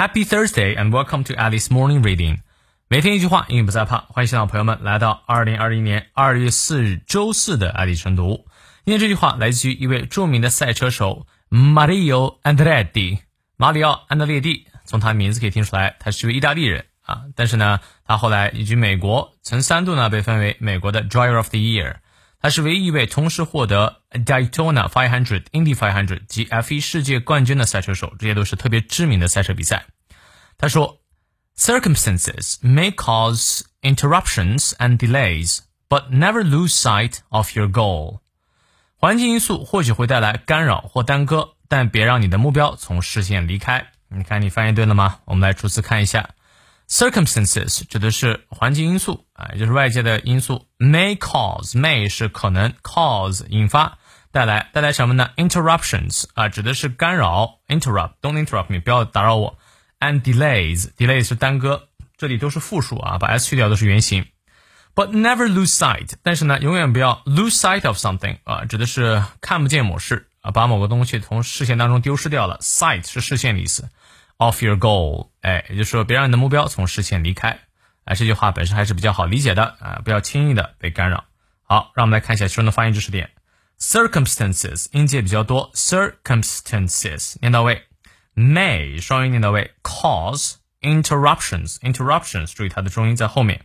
Happy Thursday and welcome to Alice Morning Reading。每天一句话，英语不再怕。欢迎新老朋友们来到二零二零年二月四日周四的爱丽晨读。今天这句话来自于一位著名的赛车手 Mario Andretti，马里奥·安德烈蒂。从他名字可以听出来，他是一位意大利人啊。但是呢，他后来移居美国，曾三度呢被分为美国的 Driver of the Year。他是唯一一位同时获得 Daytona 500、Indy 500及 F1 世界冠军的赛车手，这些都是特别知名的赛车比赛。他说：“Circumstances may cause interruptions and delays, but never lose sight of your goal。”环境因素或许会带来干扰或耽搁，但别让你的目标从视线离开。你看，你翻译对了吗？我们来逐字看一下。Circumstances 指的是环境因素啊，也就是外界的因素。May cause may 是可能，cause 引发带来带来什么呢？Interruptions 啊，指的是干扰。Interrupt，don't interrupt me，不要打扰我。And delays，delays 是耽搁，这里都是复数啊，把 s 去掉都是原形。But never lose sight，但是呢，永远不要 lose sight of something 啊，指的是看不见某事啊，把某个东西从视线当中丢失掉了。Sight 是视线的意思。Off your goal，哎，也就是说，别让你的目标从视线离开。哎，这句话本身还是比较好理解的啊，不要轻易的被干扰。好，让我们来看一下其中的发音知识点。Circumstances 音节比较多，circumstances 念到位，may 双音念到位，cause interruptions interruptions 注意它的重音在后面，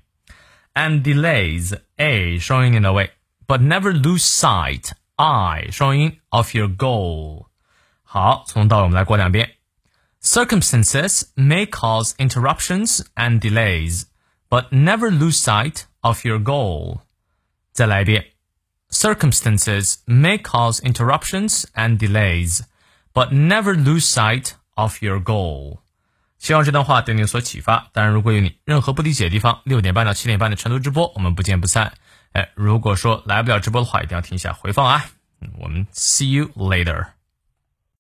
and delays a 双音念到位，but never lose sight i 双音 of your goal。好，从头到尾我们来过两遍。 Circumstances may cause interruptions and delays, but never lose sight of your goal. 再来一遍. Circumstances may cause interruptions and delays, but never lose sight of your goal. 希望这段话对你有所启发。当然，如果有你任何不理解的地方，六点半到七点半的晨读直播，我们不见不散。哎，如果说来不了直播的话，一定要听一下回放啊。我们 see you later。